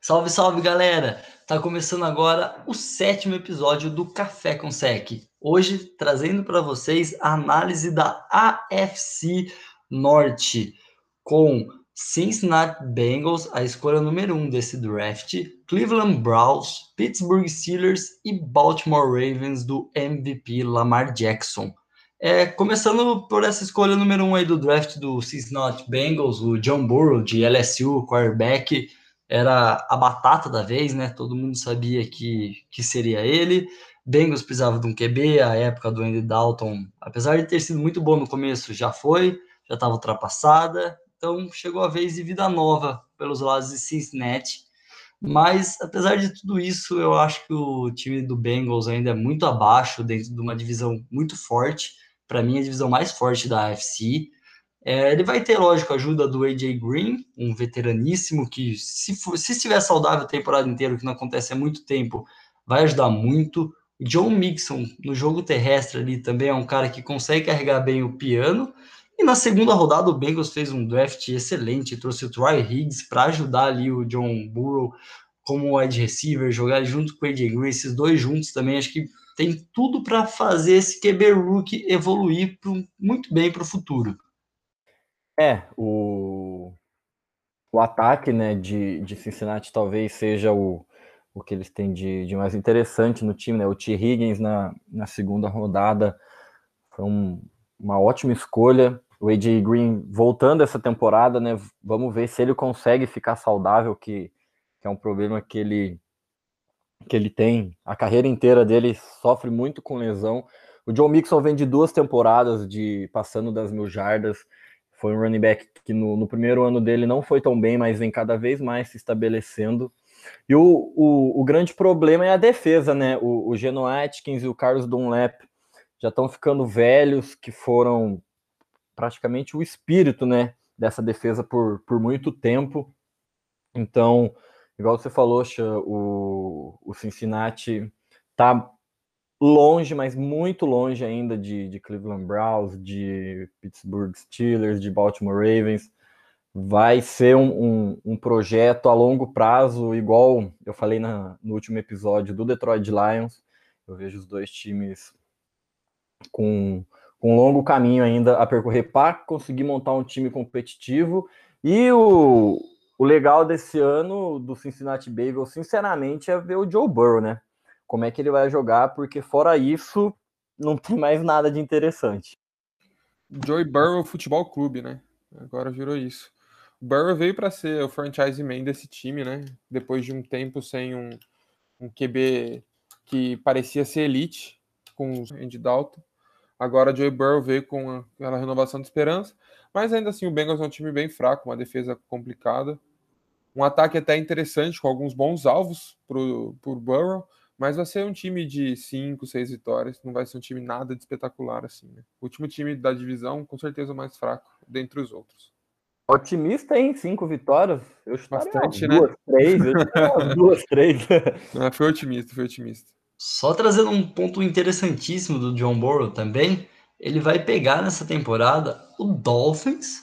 Salve, salve, galera! Tá começando agora o sétimo episódio do Café com Sec. Hoje trazendo para vocês a análise da AFC Norte com Cincinnati Bengals, a escolha número um desse draft, Cleveland Browns, Pittsburgh Steelers e Baltimore Ravens do MVP Lamar Jackson. É, começando por essa escolha número um aí do draft do Cincinnati Bengals, o John Burrow de LSU, quarterback, era a batata da vez, né? Todo mundo sabia que, que seria ele. Bengals precisava de um QB, a época do Andy Dalton, apesar de ter sido muito bom no começo, já foi, já estava ultrapassada. Então chegou a vez de vida nova pelos lados de Cincinnati. Mas apesar de tudo isso, eu acho que o time do Bengals ainda é muito abaixo dentro de uma divisão muito forte. Para mim, a divisão mais forte da AFC. É, ele vai ter, lógico, a ajuda do AJ Green, um veteraníssimo que, se, for, se estiver saudável a temporada inteira, o que não acontece há muito tempo, vai ajudar muito. O John Mixon, no jogo terrestre ali, também é um cara que consegue carregar bem o piano. E na segunda rodada, o Bengals fez um draft excelente, trouxe o Troy Higgs para ajudar ali o John Burrow como wide receiver, jogar junto com o AJ Green, esses dois juntos também, acho que tem tudo para fazer esse QB rookie evoluir pro, muito bem para o futuro. É, o, o ataque né, de, de Cincinnati talvez seja o, o que eles têm de, de mais interessante no time, né? O T. Higgins na, na segunda rodada foi um, uma ótima escolha. O AJ Green voltando essa temporada, né? Vamos ver se ele consegue ficar saudável, que, que é um problema que ele, que ele tem. A carreira inteira dele sofre muito com lesão. O John Mixon vem de duas temporadas de passando das mil jardas. Foi um running back que no, no, primeiro ano dele não foi tão bem, mas vem cada vez mais se estabelecendo. E o, o, o grande problema é a defesa, né? O, o Geno Atkins e o Carlos Dunlap já estão ficando velhos, que foram praticamente o espírito, né? Dessa defesa por, por muito tempo. Então, igual você falou, o, o Cincinnati tá longe, mas muito longe ainda de, de Cleveland Browns, de Pittsburgh Steelers, de Baltimore Ravens. Vai ser um, um, um projeto a longo prazo, igual eu falei na, no último episódio do Detroit Lions. Eu vejo os dois times com, com um longo caminho ainda a percorrer para conseguir montar um time competitivo. E o, o legal desse ano do Cincinnati Bengals, sinceramente, é ver o Joe Burrow, né? Como é que ele vai jogar, porque fora isso, não tem mais nada de interessante. Joey Burrow Futebol Clube, né? Agora virou isso. O Burrow veio para ser o franchise man desse time, né? Depois de um tempo sem um, um QB que parecia ser elite, com o Andy Dalton. Agora Joey Burrow veio com aquela renovação de esperança, mas ainda assim o Bengals é um time bem fraco, uma defesa complicada. Um ataque até interessante, com alguns bons alvos para o Burrow, mas vai ser um time de 5, 6 vitórias, não vai ser um time nada de espetacular assim, né? O último time da divisão, com certeza o mais fraco dentre os outros. Otimista em cinco vitórias? Eu Bastante, né? Duas, três, duas, três. Não, foi otimista, foi otimista. Só trazendo um ponto interessantíssimo do John Burrow também, ele vai pegar nessa temporada o Dolphins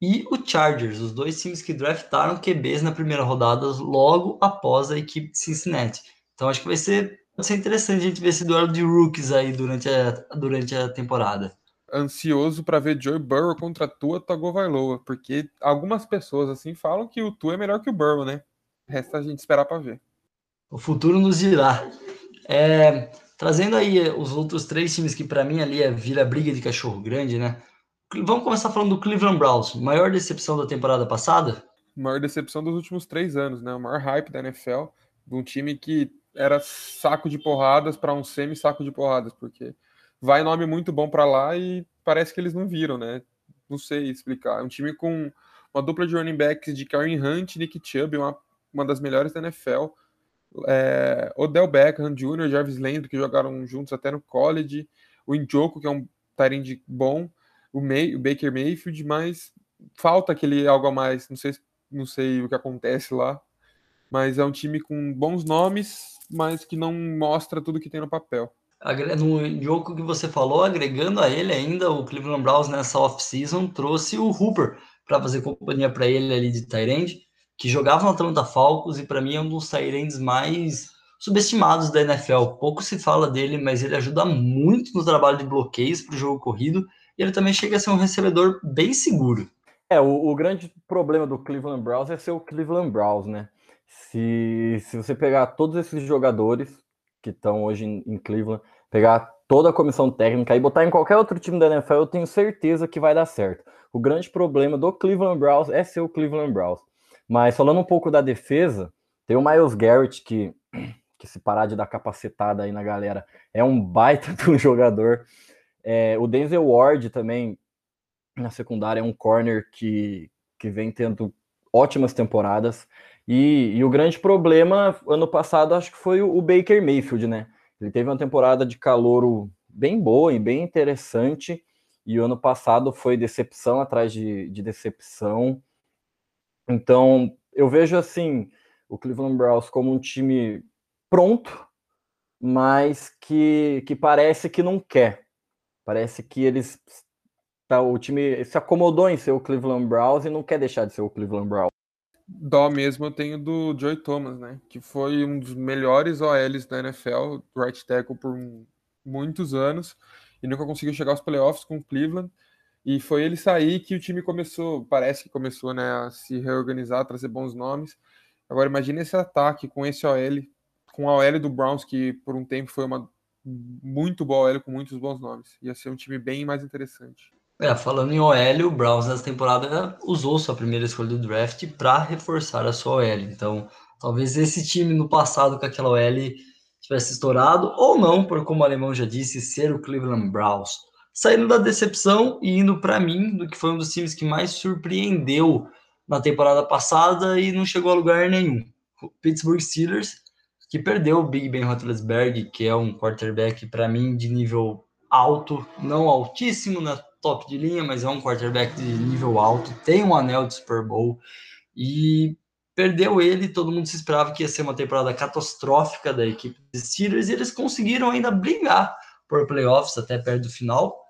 e o Chargers, os dois times que draftaram QBs na primeira rodada logo após a equipe de Cincinnati. Então acho que vai ser, vai ser interessante a gente ver esse duelo de rookies aí durante a, durante a temporada. Ansioso para ver Joe Burrow contra Tua Tagovailoa, porque algumas pessoas assim falam que o Tua é melhor que o Burrow, né? Resta a gente esperar para ver. O futuro nos dirá. É, trazendo aí os outros três times que para mim ali é vira briga de cachorro grande, né? Vamos começar falando do Cleveland Browns. Maior decepção da temporada passada? Maior decepção dos últimos três anos, né? O maior hype da NFL. De um time que era saco de porradas para um semi-saco de porradas, porque vai nome muito bom para lá e parece que eles não viram, né? Não sei explicar. É um time com uma dupla de running backs de Karen Hunt e Nick Chubb, uma, uma das melhores da NFL. É, Odell Beckham Jr., Jarvis Landry, que jogaram juntos até no college. O Injoko, que é um tarende bom. O, May, o Baker Mayfield, mas falta aquele algo a mais. Não sei, não sei o que acontece lá. Mas é um time com bons nomes, mas que não mostra tudo que tem no papel. No jogo que você falou, agregando a ele ainda, o Cleveland Browns nessa off-season trouxe o Hooper para fazer companhia para ele ali de Tyrande. que jogava no Atlanta Falcons e para mim é um dos Tyrants mais subestimados da NFL. Pouco se fala dele, mas ele ajuda muito no trabalho de bloqueios para o jogo corrido e ele também chega a ser um recebedor bem seguro. É, o, o, grande problema do Cleveland Browns é ser o Cleveland Browns, né? Se, se você pegar todos esses jogadores que estão hoje em, em Cleveland, pegar toda a comissão técnica e botar em qualquer outro time da NFL, eu tenho certeza que vai dar certo. O grande problema do Cleveland Browns é ser o Cleveland Browns. Mas falando um pouco da defesa, tem o Miles Garrett que que se parar de dar capacitada aí na galera, é um baita de um jogador. É, o Denzel Ward também, na secundária, é um corner que, que vem tendo ótimas temporadas. E, e o grande problema, ano passado, acho que foi o, o Baker Mayfield, né? Ele teve uma temporada de calouro bem boa e bem interessante, e o ano passado foi decepção atrás de, de decepção. Então, eu vejo assim o Cleveland Browns como um time pronto, mas que, que parece que não quer. Parece que eles tá, o time se acomodou em ser o Cleveland Browns e não quer deixar de ser o Cleveland Browns. Dó mesmo eu tenho do Joey Thomas, né? Que foi um dos melhores OLs da NFL, right tackle por muitos anos e nunca conseguiu chegar aos playoffs com o Cleveland. E foi ele sair que o time começou, parece que começou, né, a se reorganizar, a trazer bons nomes. Agora imagine esse ataque com esse OL com a OL do Browns, que por um tempo foi uma muito boa OL com muitos bons nomes. Ia ser um time bem mais interessante. É, falando em OL, o Browns nessa temporada usou sua primeira escolha do draft para reforçar a sua OL. Então, talvez esse time no passado com aquela OL tivesse estourado, ou não, por como o alemão já disse, ser o Cleveland Browns. Saindo da decepção e indo para mim, do que foi um dos times que mais surpreendeu na temporada passada e não chegou a lugar nenhum. O Pittsburgh Steelers que perdeu o Big Ben Roethlisberger, que é um quarterback para mim de nível alto, não altíssimo na top de linha, mas é um quarterback de nível alto, tem um anel de Super Bowl e perdeu ele, todo mundo se esperava que ia ser uma temporada catastrófica da equipe dos Steelers e eles conseguiram ainda brigar por playoffs até perto do final,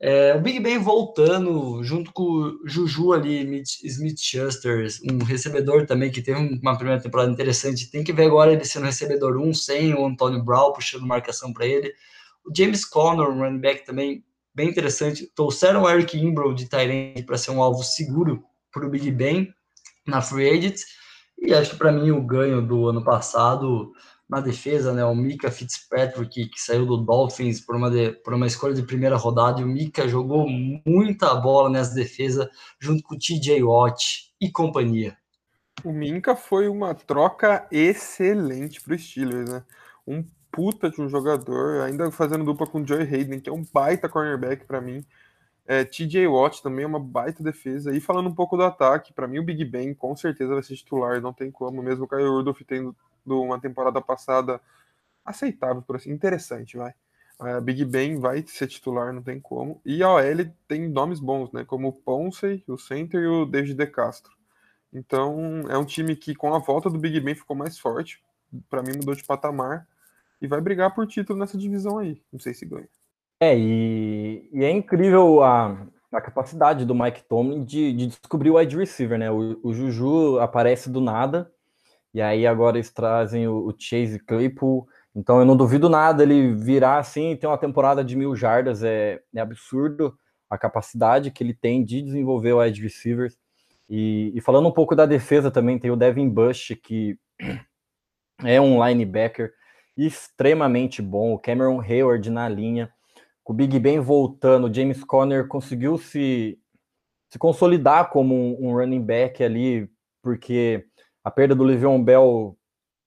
é, o Big Ben voltando, junto com o Juju ali, Smith Schuster, um recebedor também que teve uma primeira temporada interessante. Tem que ver agora ele sendo recebedor 1, sem o Antônio Brown puxando marcação para ele. O James Conner, um running back também bem interessante. Trouxeram o Eric Imbro de Tyrande para ser um alvo seguro para o Big Ben na Free Agents. E acho que para mim o ganho do ano passado na defesa, né? O Mika Fitzpatrick, que saiu do Dolphins por uma, de, por uma escolha de primeira rodada, e o Mika jogou muita bola nessa defesa, junto com o TJ Watt e companhia. O Minka foi uma troca excelente para os Steelers, né? Um puta de um jogador, ainda fazendo dupla com o Joey Hayden, que é um baita cornerback para mim. É, TJ Watt também é uma baita defesa. E falando um pouco do ataque, para mim o Big Ben com certeza vai ser titular, não tem como, mesmo o Kyle Rudolph tendo uma temporada passada aceitável, por assim, interessante, vai. A Big Ben vai ser titular, não tem como. E a OL tem nomes bons, né? Como o Ponce, o Center e o David De Castro. Então, é um time que, com a volta do Big Ben, ficou mais forte. Para mim, mudou de patamar. E vai brigar por título nessa divisão aí. Não sei se ganha. É, e, e é incrível a, a capacidade do Mike Tomlin de, de descobrir o wide receiver, né? O, o Juju aparece do nada e aí agora eles trazem o, o Chase Claypool. Então eu não duvido nada ele virar assim, ter uma temporada de mil jardas. É, é absurdo a capacidade que ele tem de desenvolver o wide receivers. E, e, falando um pouco da defesa também, tem o Devin Bush, que é um linebacker extremamente bom. O Cameron Hayward na linha. Com o Big Ben voltando, o James Conner conseguiu se, se consolidar como um, um running back ali, porque a perda do Le'Veon Bell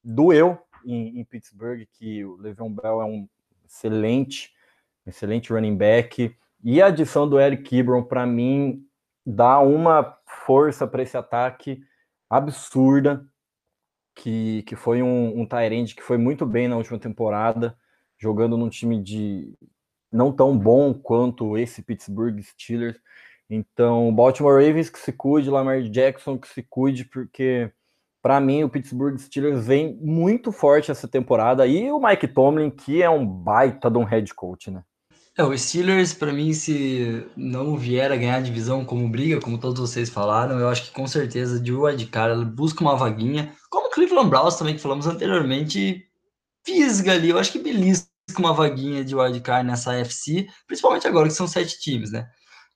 doeu em, em, Pittsburgh, que o Le'Veon Bell é um excelente, excelente running back. E a adição do Eric Ebron, para mim, dá uma força para esse ataque absurda, que, que foi um, um Tyrande que foi muito bem na última temporada, jogando num time de não tão bom quanto esse Pittsburgh Steelers. Então, Baltimore Ravens que se cuide, Lamar Jackson que se cuide, porque para mim, o Pittsburgh Steelers vem muito forte essa temporada. E o Mike Tomlin, que é um baita de um head coach, né? É, o Steelers, para mim, se não vier a ganhar a divisão como briga, como todos vocês falaram, eu acho que com certeza de wildcard ele busca uma vaguinha, Cleveland Browns também, que falamos anteriormente, fisga ali, eu acho que belisca uma vaguinha de wildcard nessa AFC, principalmente agora que são sete times, né?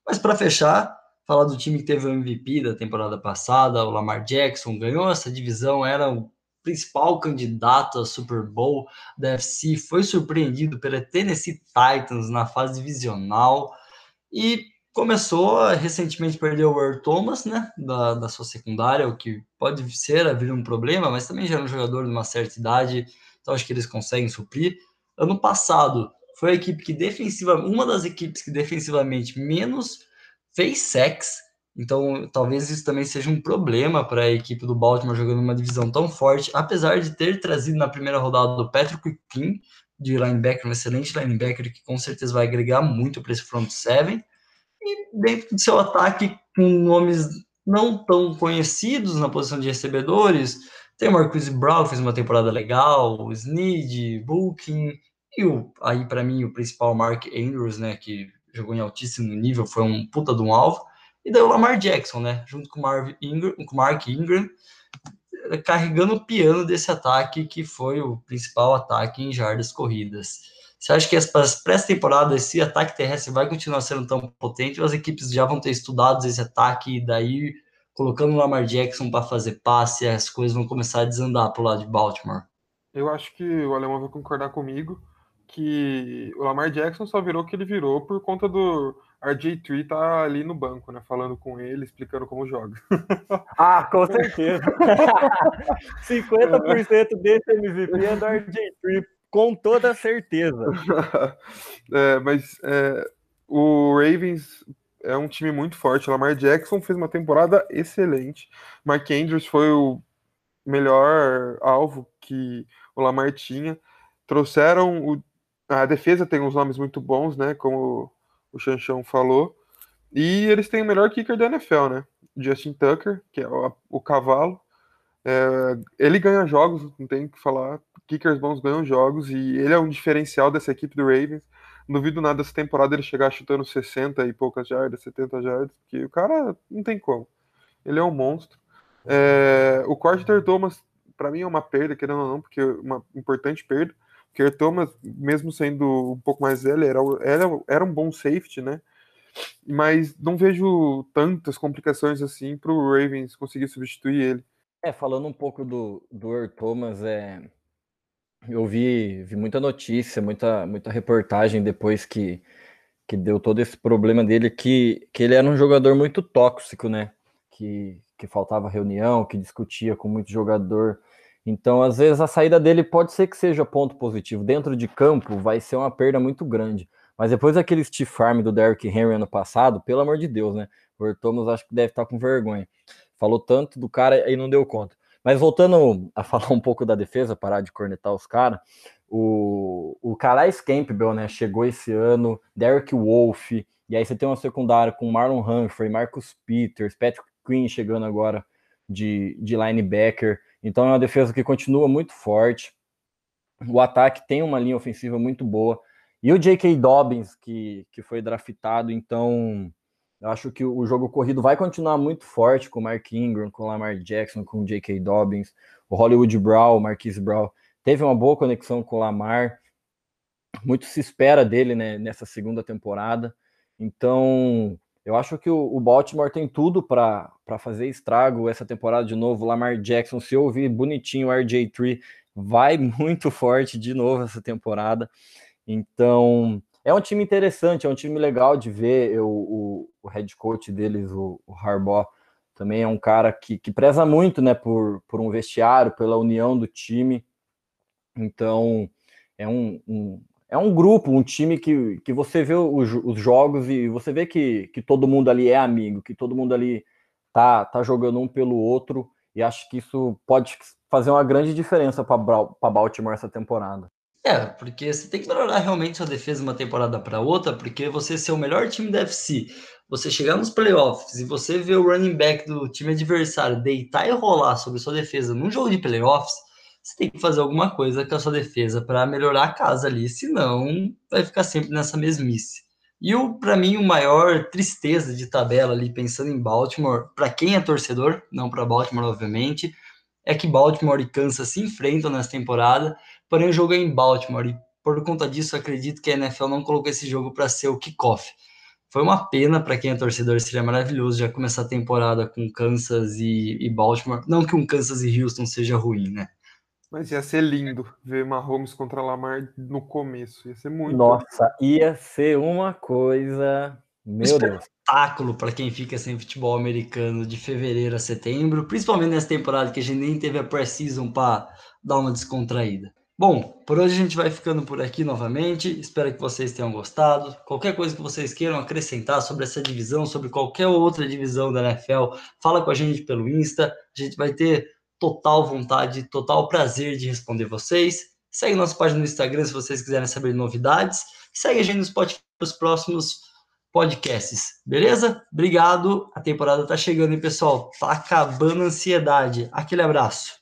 Mas para fechar, falar do time que teve o MVP da temporada passada, o Lamar Jackson, ganhou essa divisão, era o principal candidato a Super Bowl da FC, foi surpreendido pela Tennessee Titans na fase divisional e começou recentemente perder o Earl Thomas, né, da, da sua secundária, o que pode ser a vir um problema, mas também já era um jogador de uma certa idade, então acho que eles conseguem suprir. Ano passado foi a equipe que defensiva, uma das equipes que defensivamente menos fez sex então, talvez isso também seja um problema para a equipe do Baltimore jogando uma divisão tão forte, apesar de ter trazido na primeira rodada do Patrick Quinn, de linebacker, um excelente linebacker que com certeza vai agregar muito para esse front seven. E dentro do seu ataque, com nomes não tão conhecidos na posição de recebedores, tem o Marcus Brown, fez uma temporada legal, o Snead, Booking, e o, aí para mim o principal Mark Andrews, né, que jogou em altíssimo nível, foi um puta de um alvo. E daí o Lamar Jackson, né? Junto com o Marv Ingram, com o Mark Ingram, carregando o piano desse ataque, que foi o principal ataque em jardas corridas. Você acha que as pré-temporadas esse ataque terrestre vai continuar sendo tão potente ou as equipes já vão ter estudado esse ataque e daí colocando o Lamar Jackson para fazer passe, as coisas vão começar a desandar pro lado de Baltimore? Eu acho que o alemão vai concordar comigo que o Lamar Jackson só virou o que ele virou por conta do RJ3 tá ali no banco, né? Falando com ele, explicando como joga. Ah, com certeza. 50% desse MVP é do RJ3, com toda certeza. É, mas é, o Ravens é um time muito forte. O Lamar Jackson fez uma temporada excelente. Mark Andrews foi o melhor alvo que o Lamar tinha. Trouxeram o a defesa tem uns nomes muito bons, né? Como o Chanchão falou. E eles têm o melhor kicker da NFL, né? Justin Tucker, que é o, o cavalo. É, ele ganha jogos, não tem o que falar. Kickers bons ganham jogos e ele é um diferencial dessa equipe do Ravens. Não duvido nada dessa temporada ele chegar chutando 60 e poucas jardas, 70 jardas, porque o cara não tem como. Ele é um monstro. É, o Corter Thomas, para mim, é uma perda, querendo ou não, porque é uma importante perda. Kerr Thomas, mesmo sendo um pouco mais velho, era, era, era um bom safety, né? Mas não vejo tantas complicações assim para o Ravens conseguir substituir ele. É, falando um pouco do, do Earl Thomas, é, eu vi, vi muita notícia, muita, muita reportagem depois que, que deu todo esse problema dele, que, que ele era um jogador muito tóxico, né? Que, que faltava reunião, que discutia com muito jogador então, às vezes, a saída dele pode ser que seja ponto positivo. Dentro de campo, vai ser uma perda muito grande. Mas depois daquele stiff arm do Derrick Henry ano passado, pelo amor de Deus, né? O Thomas acho que deve estar com vergonha. Falou tanto do cara e não deu conta. Mas voltando a falar um pouco da defesa, parar de cornetar os caras, o, o Calais Campbell, né, chegou esse ano, Derek Wolf, e aí você tem uma secundária com Marlon Humphrey, Marcus Peters, Patrick Quinn chegando agora de, de linebacker. Então é uma defesa que continua muito forte. O ataque tem uma linha ofensiva muito boa. E o J.K. Dobbins, que, que foi draftado, então eu acho que o jogo corrido vai continuar muito forte com o Mark Ingram, com o Lamar Jackson, com o J.K. Dobbins, o Hollywood Brown, o Marquise Brown. Teve uma boa conexão com o Lamar. Muito se espera dele né, nessa segunda temporada. Então, eu acho que o, o Baltimore tem tudo para fazer estrago essa temporada de novo. Lamar Jackson, se ouvir bonitinho o RJ3, vai muito forte de novo essa temporada. Então, é um time interessante, é um time legal de ver. Eu, o, o head coach deles, o, o Harbaugh, também é um cara que, que preza muito né, por, por um vestiário, pela união do time. Então, é um, um, é um grupo, um time que, que você vê os, os, jogos e você vê que, que todo mundo ali é amigo, que todo mundo ali tá, tá jogando um pelo outro, e acho que isso pode fazer uma grande diferença para Baltimore essa temporada. É, porque você tem que melhorar realmente sua defesa de uma temporada para outra, porque você ser o melhor time da FC, você chegar nos playoffs e você ver o running back do time adversário deitar e rolar sobre sua defesa num jogo de playoffs, você tem que fazer alguma coisa com a sua defesa para melhorar a casa ali, senão vai ficar sempre nessa mesmice. E o para mim o maior tristeza de tabela ali pensando em Baltimore, para quem é torcedor, não para Baltimore obviamente, é que Baltimore e Kansas se enfrentam nessa temporada, porém o jogo é em Baltimore e por conta disso acredito que a NFL não colocou esse jogo para ser o kickoff. Foi uma pena para quem é torcedor, seria maravilhoso já começar a temporada com Kansas e, e Baltimore. Não que um Kansas e Houston seja ruim, né? Mas ia ser lindo ver Mahomes contra Lamar no começo. Ia ser muito. Nossa, ia ser uma coisa. Meu Deus. Espetáculo para quem fica sem futebol americano de fevereiro a setembro, principalmente nessa temporada que a gente nem teve a pré-season para dar uma descontraída. Bom, por hoje a gente vai ficando por aqui novamente. Espero que vocês tenham gostado. Qualquer coisa que vocês queiram acrescentar sobre essa divisão, sobre qualquer outra divisão da NFL, fala com a gente pelo Insta. A gente vai ter total vontade, total prazer de responder vocês. Segue nossa página no Instagram se vocês quiserem saber novidades. Segue a gente no Spotify para os próximos podcasts, beleza? Obrigado. A temporada tá chegando, hein, pessoal? Tá acabando a ansiedade. Aquele abraço.